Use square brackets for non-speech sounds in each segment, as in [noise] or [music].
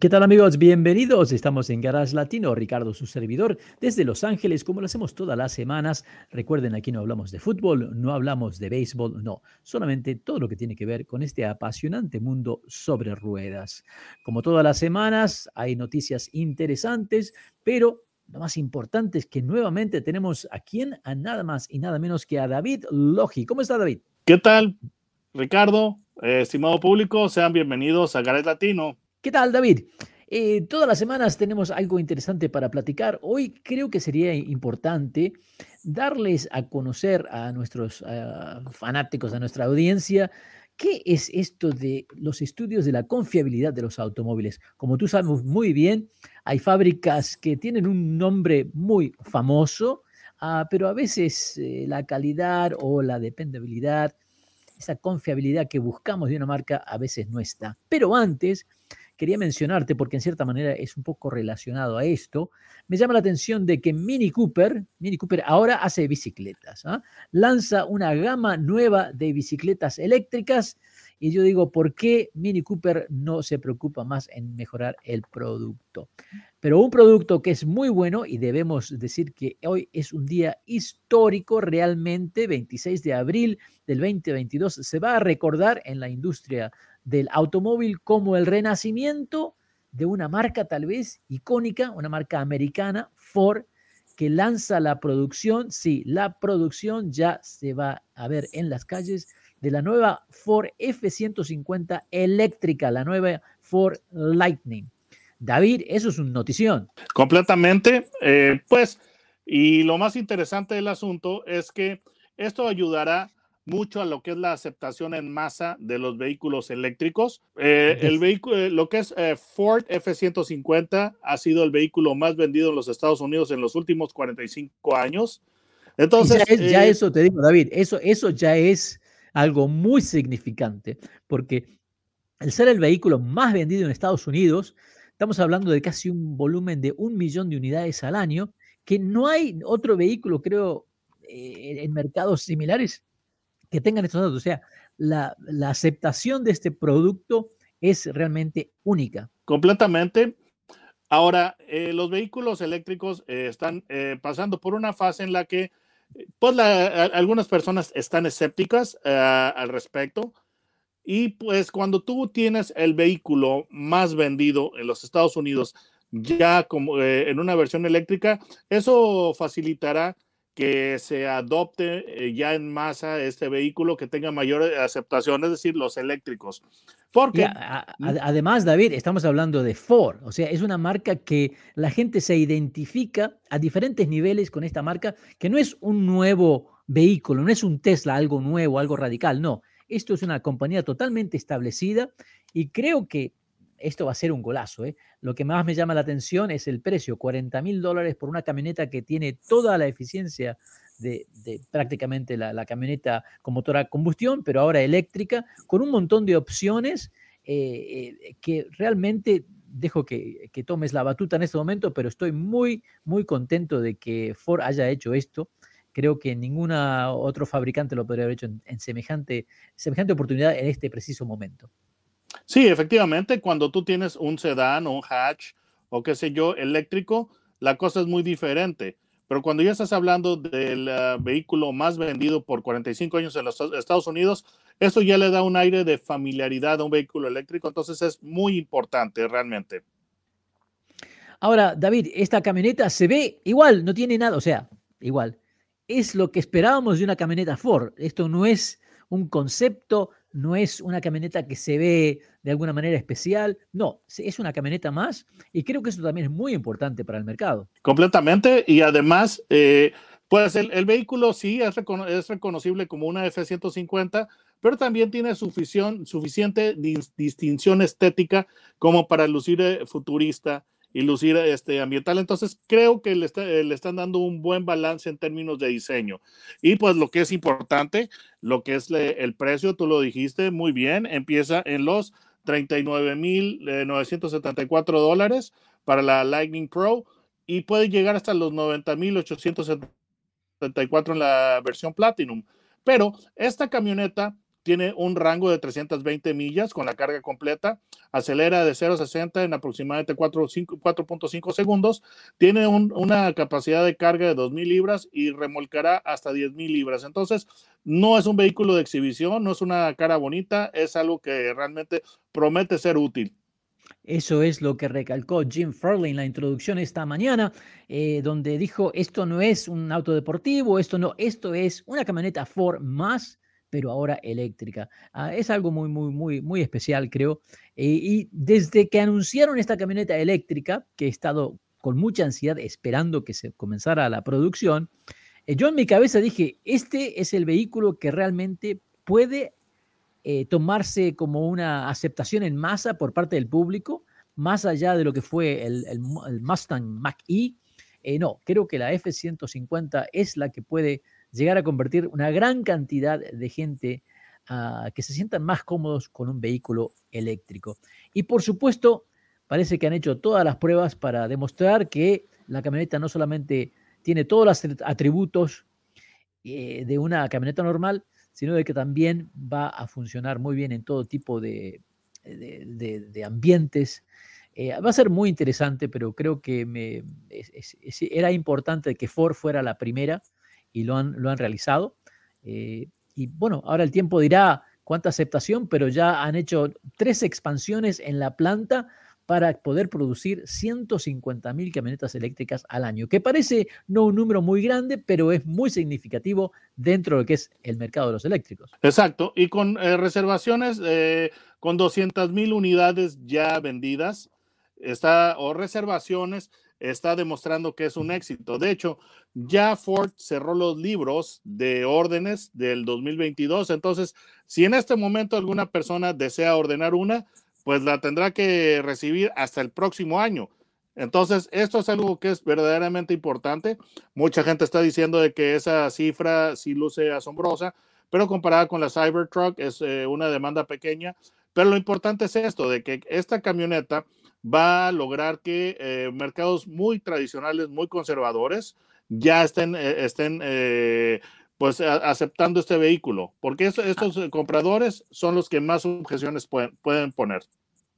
¿Qué tal amigos? Bienvenidos. Estamos en Garage Latino. Ricardo, su servidor, desde Los Ángeles, como lo hacemos todas las semanas. Recuerden, aquí no hablamos de fútbol, no hablamos de béisbol, no. Solamente todo lo que tiene que ver con este apasionante mundo sobre ruedas. Como todas las semanas, hay noticias interesantes, pero lo más importante es que nuevamente tenemos a quién, a nada más y nada menos que a David Logi. ¿Cómo está David? ¿Qué tal, Ricardo? Eh, estimado público, sean bienvenidos a Garage Latino. ¿Qué tal, David? Eh, todas las semanas tenemos algo interesante para platicar. Hoy creo que sería importante darles a conocer a nuestros fanáticos, a nuestra audiencia, qué es esto de los estudios de la confiabilidad de los automóviles. Como tú sabes muy bien, hay fábricas que tienen un nombre muy famoso, ah, pero a veces eh, la calidad o la dependabilidad, esa confiabilidad que buscamos de una marca a veces no está. Pero antes quería mencionarte porque en cierta manera es un poco relacionado a esto. Me llama la atención de que Mini Cooper, Mini Cooper ahora hace bicicletas, ¿ah? lanza una gama nueva de bicicletas eléctricas y yo digo, ¿por qué Mini Cooper no se preocupa más en mejorar el producto? Pero un producto que es muy bueno y debemos decir que hoy es un día histórico realmente, 26 de abril del 2022, se va a recordar en la industria del automóvil como el renacimiento de una marca tal vez icónica, una marca americana, Ford, que lanza la producción, sí, la producción ya se va a ver en las calles de la nueva Ford F-150 eléctrica, la nueva Ford Lightning. David, eso es una notición. Completamente, eh, pues, y lo más interesante del asunto es que esto ayudará mucho a lo que es la aceptación en masa de los vehículos eléctricos. Eh, el vehículo, eh, lo que es eh, Ford F-150 ha sido el vehículo más vendido en los Estados Unidos en los últimos 45 años. Entonces, ya, eso te digo, David, eso, eso ya es algo muy significante, porque al ser el vehículo más vendido en Estados Unidos, estamos hablando de casi un volumen de un millón de unidades al año, que no hay otro vehículo, creo, en mercados similares que tengan estos datos. O sea, la, aceptación de este producto es realmente única. Completamente. Ahora, eh, los vehículos eléctricos eh, están eh, pasando por una fase en la que, pues, algunas personas están escépticas al respecto. Y pues cuando tú tienes el vehículo más vendido en los Estados Unidos, ya como en una versión eléctrica, eso facilitará que se adopte eh, ya en masa este vehículo que tenga mayor aceptación, es decir, los eléctricos. Porque además, David, estamos hablando de Ford, o sea, es una marca que la gente se identifica a diferentes niveles con esta marca, que no es un nuevo vehículo, no es un Tesla, algo nuevo, algo radical, no. Esto es una compañía totalmente establecida y creo que esto va a ser un golazo. ¿eh? Lo que más me llama la atención es el precio, 40 mil dólares por una camioneta que tiene toda la eficiencia de, prácticamente la, camioneta con motor a combustión, pero ahora eléctrica, con un montón de opciones eh, eh, que realmente dejo que, tomes la batuta en este momento, pero estoy muy, muy contento de que Ford haya hecho esto. Creo que ninguna otro fabricante lo podría haber hecho en, semejante, semejante oportunidad en este preciso momento. Sí, efectivamente, cuando tú tienes un sedán o un hatch o qué sé yo, eléctrico, la cosa es muy diferente. Pero cuando ya estás hablando del ah, vehículo más vendido por 45 años en los Estados Unidos, eso ya le da un aire de familiaridad a un vehículo eléctrico, entonces es muy importante realmente. Ahora, David, esta camioneta se ve igual, no tiene nada, o sea, igual. Es lo que esperábamos de una camioneta Ford. Esto no es un concepto, no es una camioneta que se ve de alguna manera especial, no, es una camioneta más y creo que eso también es muy importante para el mercado. Completamente y además, eh, pues el, vehículo sí es, reconocible como una F-150, pero también tiene suficiente distinción estética como para lucir eh, futurista y lucir este, ambiental. Entonces, creo que le, le, están dando un buen balance en términos de diseño. Y pues lo que es importante, lo que es el precio, tú lo dijiste muy bien, empieza en los 39.974 dólares para la Lightning Pro y puede llegar hasta los 90.874 en la versión Platinum. Pero esta camioneta tiene un rango de 320 millas con la carga completa, acelera de 0 a 60 en aproximadamente 4.5 segundos, tiene una capacidad de carga de 2.000 libras y remolcará hasta 10.000 libras. Entonces, no es un vehículo de exhibición, no es una cara bonita, es algo que realmente promete ser útil. Eso es lo que recalcó Jim Furley en la introducción esta mañana, eh, donde dijo, esto no es un auto deportivo, esto no, esto es una camioneta Ford más pero ahora eléctrica. Ah, es algo muy, muy, muy, muy especial, creo. Eh, y desde que anunciaron esta camioneta eléctrica, que he estado con mucha ansiedad esperando que se comenzara la producción, eh, yo en mi cabeza dije, este es el vehículo que realmente puede eh, tomarse como una aceptación en masa por parte del público, más allá de lo que fue el, el, Mustang Mach-E. no, creo que la F-150 es la que puede llegar a convertir una gran cantidad de gente a que se sientan más cómodos con un vehículo eléctrico. Y por supuesto, parece que han hecho todas las pruebas para demostrar que la camioneta no solamente tiene todos los atributos eh, de una camioneta normal, sino de que también va a funcionar muy bien en todo tipo de, de, ambientes. Eh, va a ser muy interesante, pero creo que me, era importante que Ford fuera la primera y lo han, lo han realizado. Eh, y bueno, ahora el tiempo dirá cuánta aceptación, pero ya han hecho tres expansiones en la planta para poder producir 150 mil camionetas eléctricas al año, que parece no un número muy grande, pero es muy significativo dentro de lo que es el mercado de los eléctricos. Exacto, y con eh, reservaciones, eh, con 200 mil unidades ya vendidas, está, o reservaciones, está demostrando que es un éxito. De hecho, ya Ford cerró los libros de órdenes del 2022. Entonces, si en este momento alguna persona desea ordenar una, pues la tendrá que recibir hasta el próximo año. Entonces, esto es algo que es verdaderamente importante. Mucha gente está diciendo de que esa cifra sí luce asombrosa, pero comparada con la Cybertruck es eh, una demanda pequeña. Pero lo importante es esto, de que esta camioneta va a lograr que eh, mercados muy tradicionales, muy conservadores, ya estén, eh, estén eh, pues aceptando este vehículo, porque ah. estos compradores son los que más objeciones pueden, pueden, poner.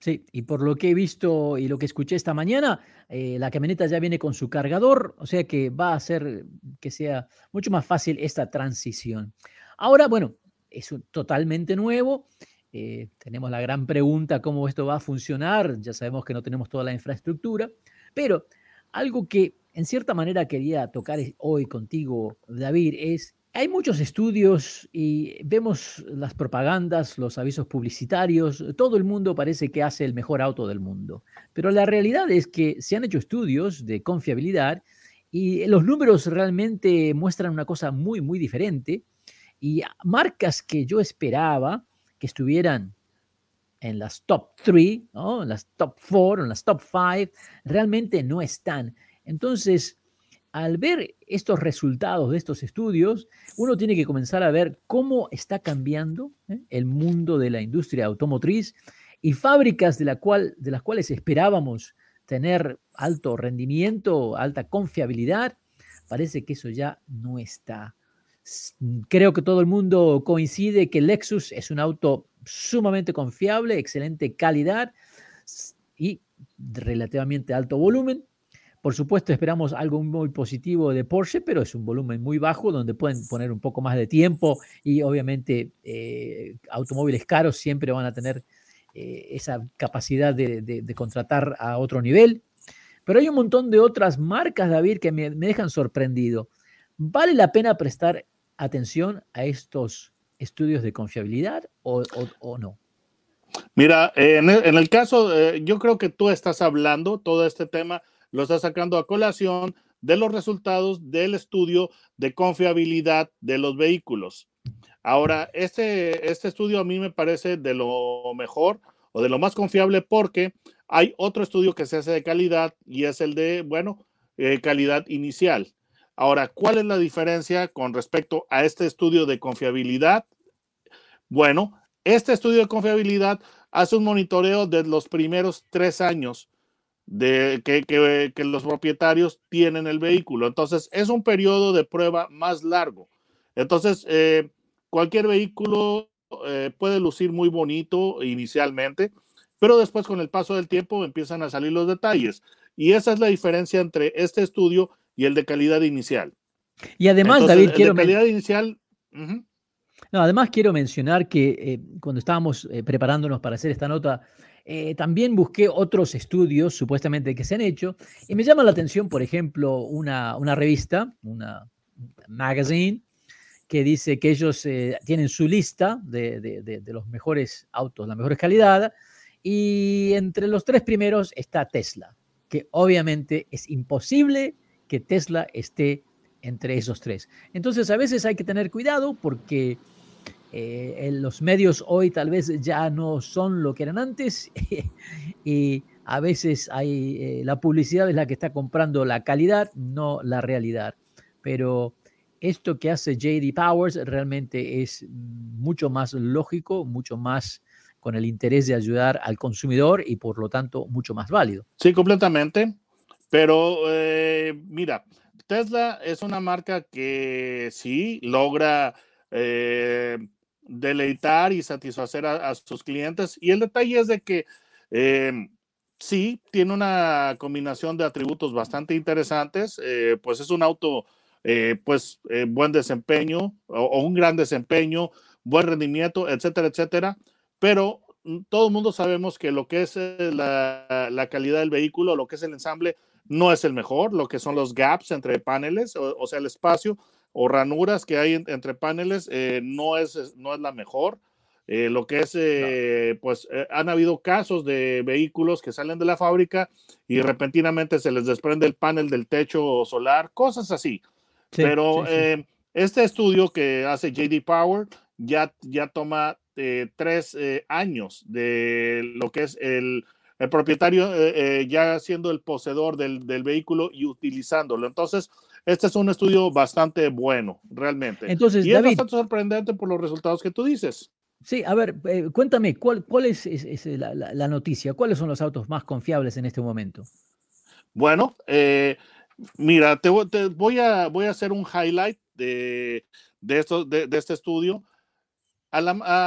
Sí, y por lo que he visto y lo que escuché esta mañana, la camioneta ya viene con su cargador, o sea que va a hacer que sea mucho más fácil esta transición. Ahora, bueno, es totalmente nuevo eh, tenemos la gran pregunta cómo esto va a funcionar. Ya sabemos que no tenemos toda la infraestructura, pero algo que en cierta manera quería tocar hoy contigo, David, es, hay muchos estudios y vemos las propagandas, los avisos publicitarios, todo el mundo parece que hace el mejor auto del mundo, pero la realidad es que se han hecho estudios de confiabilidad y los números realmente muestran una cosa muy, muy diferente y marcas que yo esperaba, que estuvieran en las top 3, ¿no? en las top 4, en las top 5, realmente no están. Entonces, al ver estos resultados de estos estudios, uno tiene que comenzar a ver cómo está cambiando ¿eh? el mundo de la industria automotriz y fábricas de, la cual, de las cuales esperábamos tener alto rendimiento, alta confiabilidad, parece que eso ya no está. Creo que todo el mundo coincide que Lexus es un auto sumamente confiable, excelente calidad y relativamente alto volumen. Por supuesto, esperamos algo muy positivo de Porsche, pero es un volumen muy bajo donde pueden poner un poco más de tiempo y obviamente eh, automóviles caros siempre van a tener eh, esa capacidad de, contratar a otro nivel. Pero hay un montón de otras marcas, David, que me, me dejan sorprendido. ¿Vale la pena prestar atención a estos estudios de confiabilidad o, no? Mira, en el, caso, eh, yo creo que tú estás hablando, todo este tema lo estás sacando a colación de los resultados del estudio de confiabilidad de los vehículos. Ahora, este, este estudio a mí me parece de lo mejor o de lo más confiable porque Hay otro estudio que se hace de calidad y es el de, bueno, eh, calidad inicial. Ahora, ¿cuál es la diferencia con respecto a este estudio de confiabilidad? Bueno, este estudio de confiabilidad hace un monitoreo de los primeros tres años de que, los propietarios tienen el vehículo. Entonces, es un periodo de prueba más largo. Entonces, eh, cualquier vehículo eh, puede lucir muy bonito inicialmente, pero después con el paso del tiempo empiezan a salir los detalles. Y esa es la diferencia entre este estudio y el de calidad inicial. Y además, David, quiero... De calidad inicial... No, además quiero mencionar que eh, cuando estábamos preparándonos para hacer esta nota, eh, también busqué otros estudios supuestamente que se han hecho y me llama la atención, por ejemplo, una, revista, una magazine, que dice que ellos eh, tienen su lista de, los mejores autos, la mejor calidad, y entre los tres primeros está Tesla, que obviamente es imposible que Tesla esté entre esos tres. Entonces a veces hay que tener cuidado porque eh, los medios hoy tal vez ya no son lo que eran antes [laughs] y a veces hay, eh, la publicidad es la que está comprando la calidad, no la realidad. Pero esto que hace JD Powers realmente es mucho más lógico, mucho más con el interés de ayudar al consumidor y por lo tanto mucho más válido. Sí, completamente. Pero eh, mira, Tesla es una marca que sí logra deleitar y satisfacer a, sus clientes. Y el detalle es de que eh, sí, tiene una combinación de atributos bastante interesantes, eh, pues es un auto, eh, pues buen desempeño o, un gran desempeño, buen rendimiento, etcétera, etcétera. Pero mm, todo el mundo sabemos que lo que es la, calidad del vehículo, lo que es el ensamble, no es el mejor, lo que son los gaps entre paneles, o sea, el espacio o ranuras que hay entre paneles eh, no, es, no es la mejor. Eh, lo que es, eh, pues han habido casos de vehículos que salen de la fábrica y repentinamente se les desprende el panel del techo solar, cosas así. Pero este estudio que hace JD Power ya, ya toma tres años de lo que es el, el propietario ya siendo el poseedor del, del, vehículo y utilizándolo. Entonces, este es un estudio bastante bueno, realmente. Entonces, y es bastante sorprendente por los resultados que tú dices. Sí, a ver, eh, cuéntame, ¿cuál, cuál es, la, noticia? ¿Cuáles son los autos más confiables en este momento? Bueno, eh, mira, te, voy, a, voy a hacer un highlight de, de, esto, de, este estudio. A,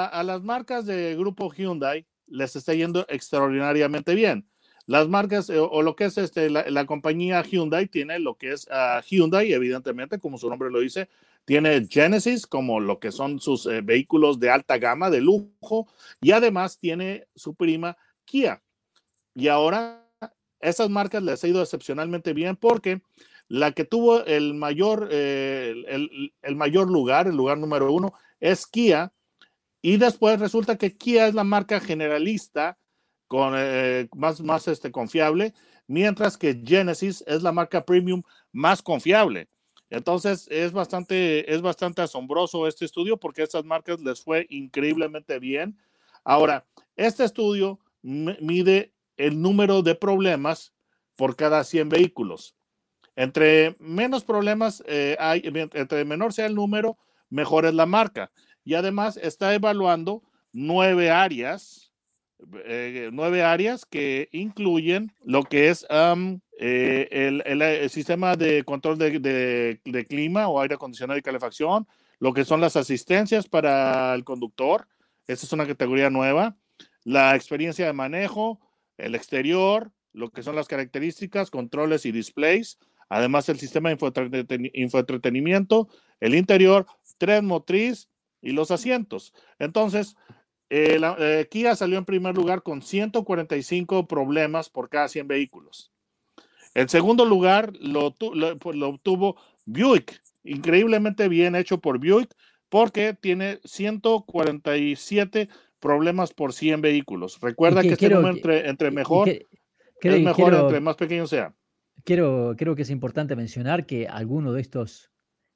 a, las marcas de grupo Hyundai les está yendo extraordinariamente bien. Las marcas eh, o lo que es este, la, compañía Hyundai tiene lo que es uh, Hyundai, evidentemente, como su nombre lo dice, tiene Genesis como lo que son sus eh, vehículos de alta gama, de lujo, y además tiene su prima Kia. Y ahora esas marcas les ha ido excepcionalmente bien porque la que tuvo el mayor, eh, el, el mayor lugar, el lugar número uno, es Kia. Y después resulta que Kia es la marca generalista con, eh, más, más este, confiable, mientras que Genesis es la marca premium más confiable. Entonces es bastante, es bastante asombroso este estudio porque a estas marcas les fue increíblemente bien. Ahora, este estudio mide el número de problemas por cada 100 vehículos. Entre menos problemas eh, hay, entre menor sea el número, mejor es la marca. Y además está evaluando nueve áreas eh, nueve áreas que incluyen lo que es eh, el, sistema de control de, clima o aire acondicionado y calefacción, lo que son las asistencias para el conductor, esa es una categoría nueva, la experiencia de manejo, el exterior, lo que son las características, controles y displays, además el sistema de infoentretenimiento, el interior, tren motriz y los asientos. Entonces, eh, eh, Kia salió en primer lugar con 145 problemas por cada 100 vehículos. En segundo lugar lo, pues, lo, obtuvo Buick, increíblemente bien hecho por Buick, porque tiene 147 problemas por 100 vehículos. Recuerda que, este número entre, mejor es mejor entre más pequeño sea. Quiero, creo que es importante mencionar que algunos de estos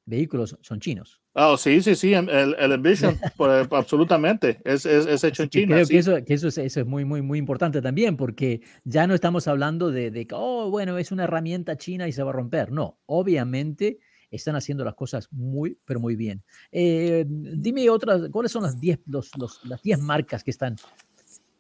vehículos son chinos. Oh, sí, sí, sí, el, el Envision, pues, [laughs] absolutamente, es, es, es, hecho en China. Creo que, eso, que eso, es, eso, es, muy, muy, muy importante también, porque ya no estamos hablando de, de, oh, bueno, es una herramienta china y se va a romper. No, obviamente están haciendo las cosas muy, pero muy bien. Eh, dime otras, ¿cuáles son las 10 los, los, las 10 marcas que están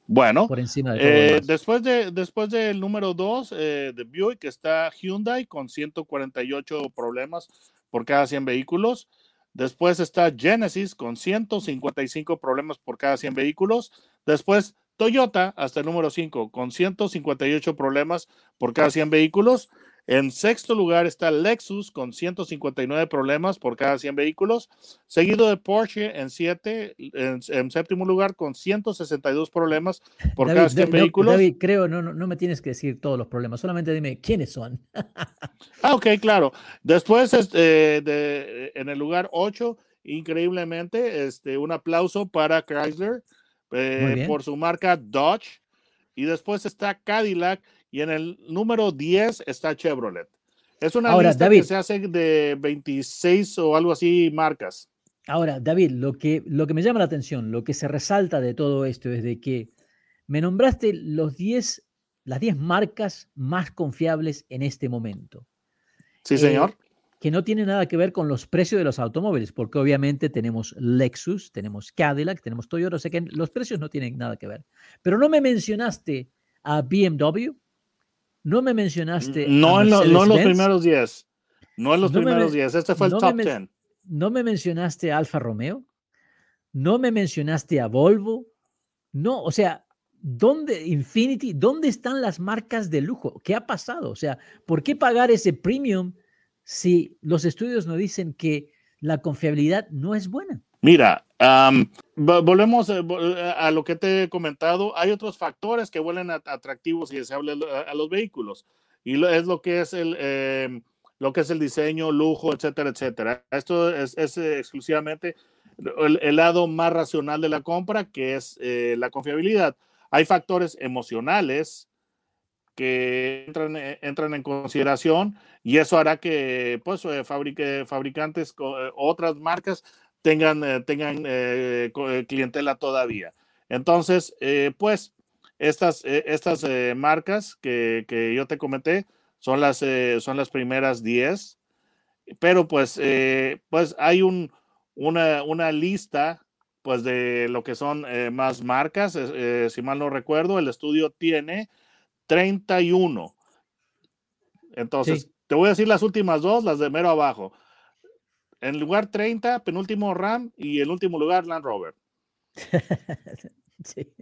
bueno, por encima de eh, después, de, después del número 2 eh, de Buick está Hyundai con 148 problemas por cada 100 vehículos. Después está Genesis con 155 problemas por cada 100 vehículos. Después Toyota hasta el número 5 con 158 problemas por cada 100 vehículos. En sexto lugar está Lexus con 159 problemas por cada 100 vehículos, seguido de Porsche en, siete, en, séptimo lugar con 162 problemas por cada 100 vehículos. David, creo, no, no, me tienes que decir todos los problemas, solamente dime quiénes son. [laughs] ah, ok, claro. Después, este, de, en el lugar 8, increíblemente, este, un aplauso para Chrysler eh, por su marca Dodge. Y después está Cadillac y en el número 10 está Chevrolet. Es una lista que se hace de 26 o algo así marcas. Ahora, David, lo que, lo que me llama la atención, lo que se resalta de todo esto es de que me nombraste los 10, las 10 marcas más confiables en este momento. Sí, señor. Eh, que no tiene nada que ver con los precios de los automóviles, porque obviamente tenemos Lexus, tenemos Cadillac, tenemos Toyota, o sea que los precios no tienen nada que ver. Pero no me mencionaste a BMW, no me mencionaste. No, en, no en, los primeros 10. No en los primeros 10. Este fue el top 10. No me mencionaste a Alfa Romeo. No me mencionaste a Volvo. No, o sea, ¿dónde, Infinity, dónde están las marcas de lujo? ¿Qué ha pasado? O sea, ¿por qué pagar ese premium si los estudios nos dicen que la confiabilidad no es buena? Mira, volvemos eh, eh, a lo que te he comentado. Hay otros factores que vuelven atractivos y deseables a, los vehículos. Y es lo que es el, em, lo que es el diseño, lujo, etcétera, etcétera. Esto es, exclusivamente el, lado más racional de la compra, que es eh, la confiabilidad. Hay factores emocionales que entran, entran en consideración y eso hará que pues, fabrique, fabricantes, otras marcas tengan, eh, tengan eh, eh, clientela todavía. Entonces, pues, estas, estas marcas que, que, yo te comenté son las, son las primeras 10, pero pues, pues hay un, una, una lista pues de lo que son más marcas. si mal no recuerdo, el estudio tiene 31. Entonces, te voy a decir las últimas dos, las de mero abajo. En lugar 30, penúltimo RAM y el último lugar Land Rover. [laughs] sí.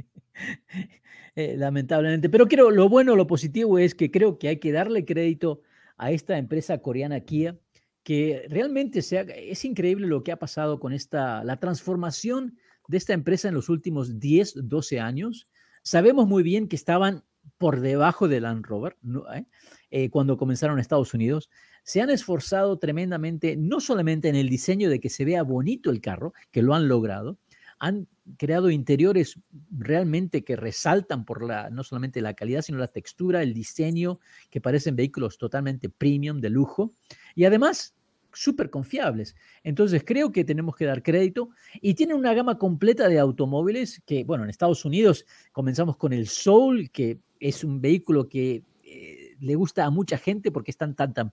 Eh, lamentablemente. Pero creo, lo bueno, lo positivo es que creo que hay que darle crédito a esta empresa coreana Kia, que realmente sea, es increíble lo que ha pasado con esta, la transformación de esta empresa en los últimos 10, 12 años. Sabemos muy bien que estaban por debajo de Land Rover ¿eh? Eh, cuando comenzaron en Estados Unidos se han esforzado tremendamente, no solamente en el diseño de que se vea bonito el carro, que lo han logrado, han creado interiores realmente que resaltan por la, no solamente la calidad, sino la textura, el diseño, que parecen vehículos totalmente premium, de lujo, y además súper confiables. Entonces creo que tenemos que dar crédito y tienen una gama completa de automóviles que, bueno, en Estados Unidos comenzamos con el Soul, que es un vehículo que le gusta a mucha gente porque es tan, tan, tan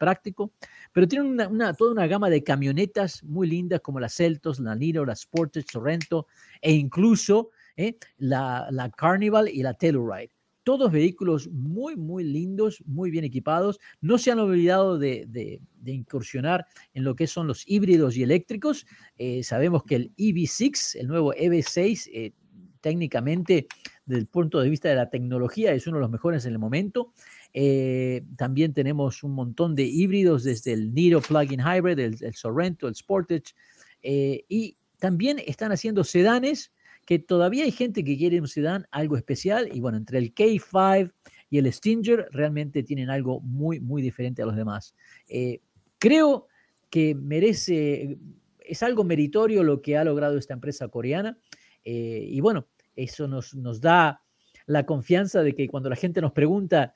pero tiene una, toda una gama de camionetas muy lindas como la Celtos, la Niro, la Sportage, Sorrento e incluso eh, la, la, Carnival y la Telluride. Todos vehículos muy, muy lindos, muy bien equipados. No se han olvidado de, de, incursionar en lo que son los híbridos y eléctricos. Eh, sabemos que el EV6, el nuevo EV6, eh, técnicamente, desde el punto de vista de la tecnología, es uno de los mejores en el momento. Eh, también tenemos un montón de híbridos desde el Niro Plug-in Hybrid, el, Sorrento, el Sportage. Eh, y también están haciendo sedanes, que todavía hay gente que quiere un sedán algo especial. Y bueno, entre el K5 y el Stinger realmente tienen algo muy, muy diferente a los demás. Eh, creo que merece, es algo meritorio lo que ha logrado esta empresa coreana. y bueno, eso nos, nos da la confianza de que cuando la gente nos pregunta,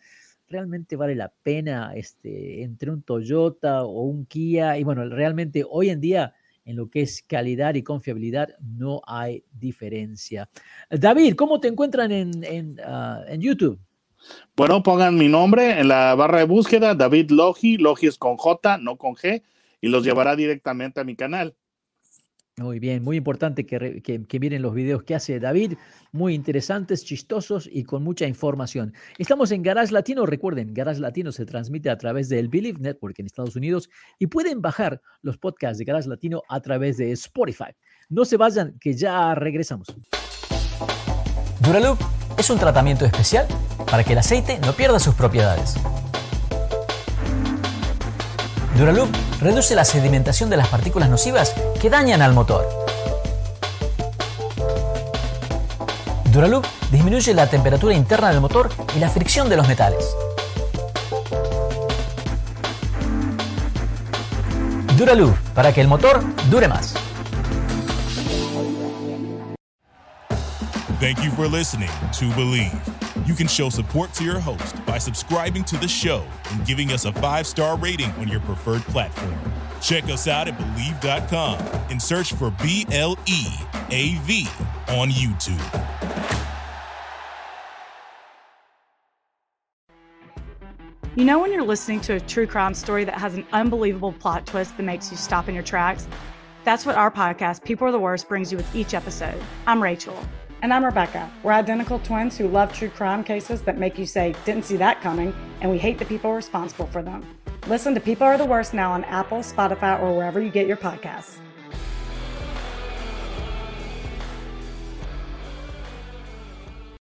realmente vale la pena este, entre un Toyota o un Kia. Y bueno, realmente hoy en día en lo que es calidad y confiabilidad, no hay diferencia. David, ¿cómo te encuentran en, en, ah, en YouTube? Bueno, pongan mi nombre en la barra de búsqueda, David Logi, Logi es con J, no con G, y los llevará directamente a mi canal. Muy bien, muy importante que, miren los videos que hace David, muy interesantes, chistosos y con mucha información. Estamos en Garage Latino, recuerden, Garage Latino se transmite a través del Believe Network en Estados Unidos y pueden bajar los podcasts de Garage Latino a través de Spotify. No se vayan, que ya regresamos. Duraloop es un tratamiento especial para que el aceite no pierda sus propiedades. Duraloop reduce la sedimentación de las partículas nocivas que dañan al motor. Duraloop disminuye la temperatura interna del motor y la fricción de los metales. Duraloop para que el motor dure más. Thank you for listening to Believe. You can show support to your host by subscribing to the show and giving us a five star rating on your preferred platform. Check us out at Believe.com and search for B L E A V on YouTube. You know, when you're listening to a true crime story that has an unbelievable plot twist that makes you stop in your tracks? That's what our podcast, People Are the Worst, brings you with each episode. I'm Rachel. And I'm Rebecca. We're identical twins who love true crime cases that make you say, didn't see that coming, and we hate the people responsible for them. Listen to People Are the Worst now on Apple, Spotify, or wherever you get your podcasts.